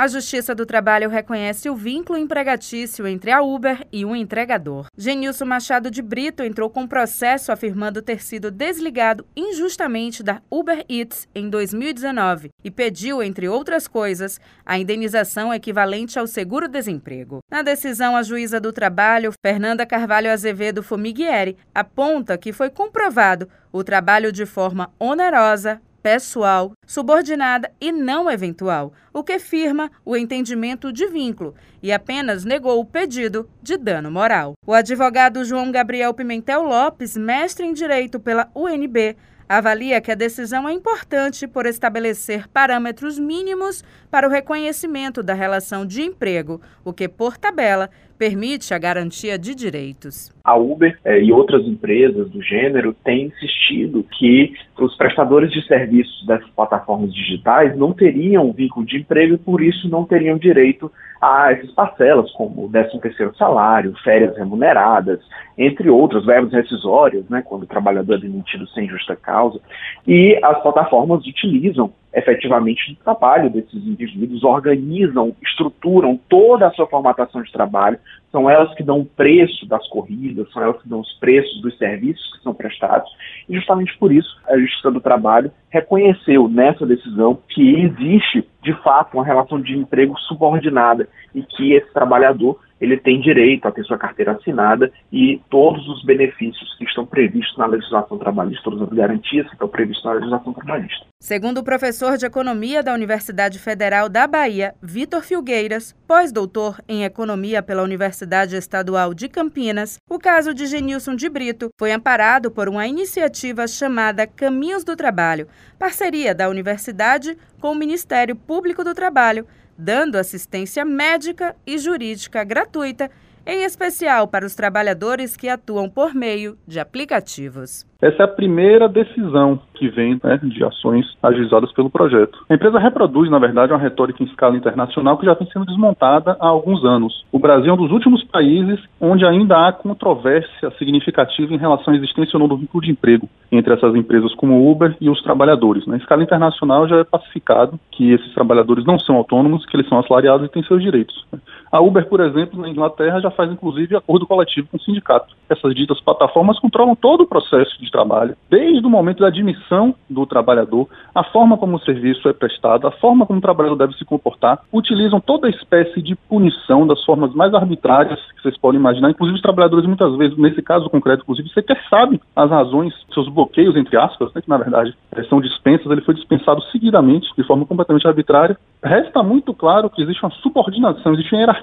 A Justiça do Trabalho reconhece o vínculo empregatício entre a Uber e o entregador. Genilson Machado de Brito entrou com processo afirmando ter sido desligado injustamente da Uber Eats em 2019 e pediu, entre outras coisas, a indenização equivalente ao seguro-desemprego. Na decisão, a juíza do trabalho, Fernanda Carvalho Azevedo Fomiguieri, aponta que foi comprovado o trabalho de forma onerosa, pessoal, subordinada e não eventual, o que firma o entendimento de vínculo e apenas negou o pedido de dano moral. O advogado João Gabriel Pimentel Lopes, mestre em direito pela UNB, avalia que a decisão é importante por estabelecer parâmetros mínimos para o reconhecimento da relação de emprego, o que, por tabela, permite a garantia de direitos. A Uber eh, e outras empresas do gênero têm insistido que os prestadores de serviços dessas plataformas digitais não teriam vínculo de emprego e por isso não teriam direito a essas parcelas, como o 13º salário, férias remuneradas, entre outros, verbos rescisórios, né, quando o trabalhador é demitido sem justa causa. E as plataformas utilizam efetivamente o trabalho desses indivíduos, organizam, estruturam toda a sua formatação de trabalho, são elas que dão o preço das corridas, são elas que dão os preços dos serviços que são prestados, e justamente por isso a Justiça do Trabalho reconheceu nessa decisão que existe, de fato, uma relação de emprego subordinada e que esse trabalhador ele tem direito a ter sua carteira assinada e todos os benefícios que estão previstos na legislação trabalhista, todas as garantias que estão previstas na legislação trabalhista. Segundo o professor de Economia da Universidade Federal da Bahia, Vitor Filgueiras, pós-doutor em Economia pela Universidade Estadual de Campinas, o caso de Genilson de Brito foi amparado por uma iniciativa chamada Caminhos do Trabalho, parceria da universidade com o Ministério Público do Trabalho, dando assistência médica e jurídica gratuita, em especial para os trabalhadores que atuam por meio de aplicativos. Essa é a primeira decisão que vem né, de ações ajuizadas pelo projeto. A empresa reproduz, na verdade, uma retórica em escala internacional que já vem sendo desmontada há alguns anos. O Brasil é um dos últimos países onde ainda há controvérsia significativa em relação à existência ou não do vínculo de emprego entre essas empresas como o Uber e os trabalhadores. Na escala internacional já é pacificado que esses trabalhadores não são autônomos, que eles são assalariados e têm seus direitos. A Uber, por exemplo, na Inglaterra já faz inclusive acordo coletivo com o sindicato. Essas ditas plataformas controlam todo o processo de trabalho, desde o momento da admissão do trabalhador, a forma como o serviço é prestado, a forma como o trabalhador deve se comportar, utilizam toda espécie de punição das formas mais arbitrárias que vocês podem imaginar. Inclusive, os trabalhadores, muitas vezes, nesse caso concreto, inclusive, você quer sabe as razões, seus bloqueios, entre aspas, né, que na verdade são dispensas, ele foi dispensado seguidamente, de forma completamente arbitrária. Resta muito claro que existe uma subordinação, existe uma hierarquia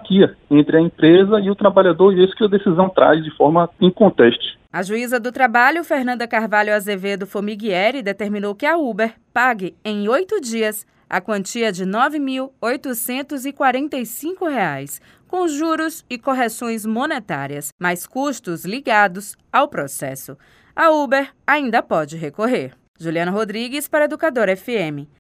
entre a empresa e o trabalhador, e é isso que a decisão traz de forma inconteste. A juíza do trabalho, Fernanda Carvalho Azevedo Formiguieri, determinou que a Uber pague em oito dias a quantia de R$ 9.845, com juros e correções monetárias, mais custos ligados ao processo. A Uber ainda pode recorrer. Juliana Rodrigues para Educador FM.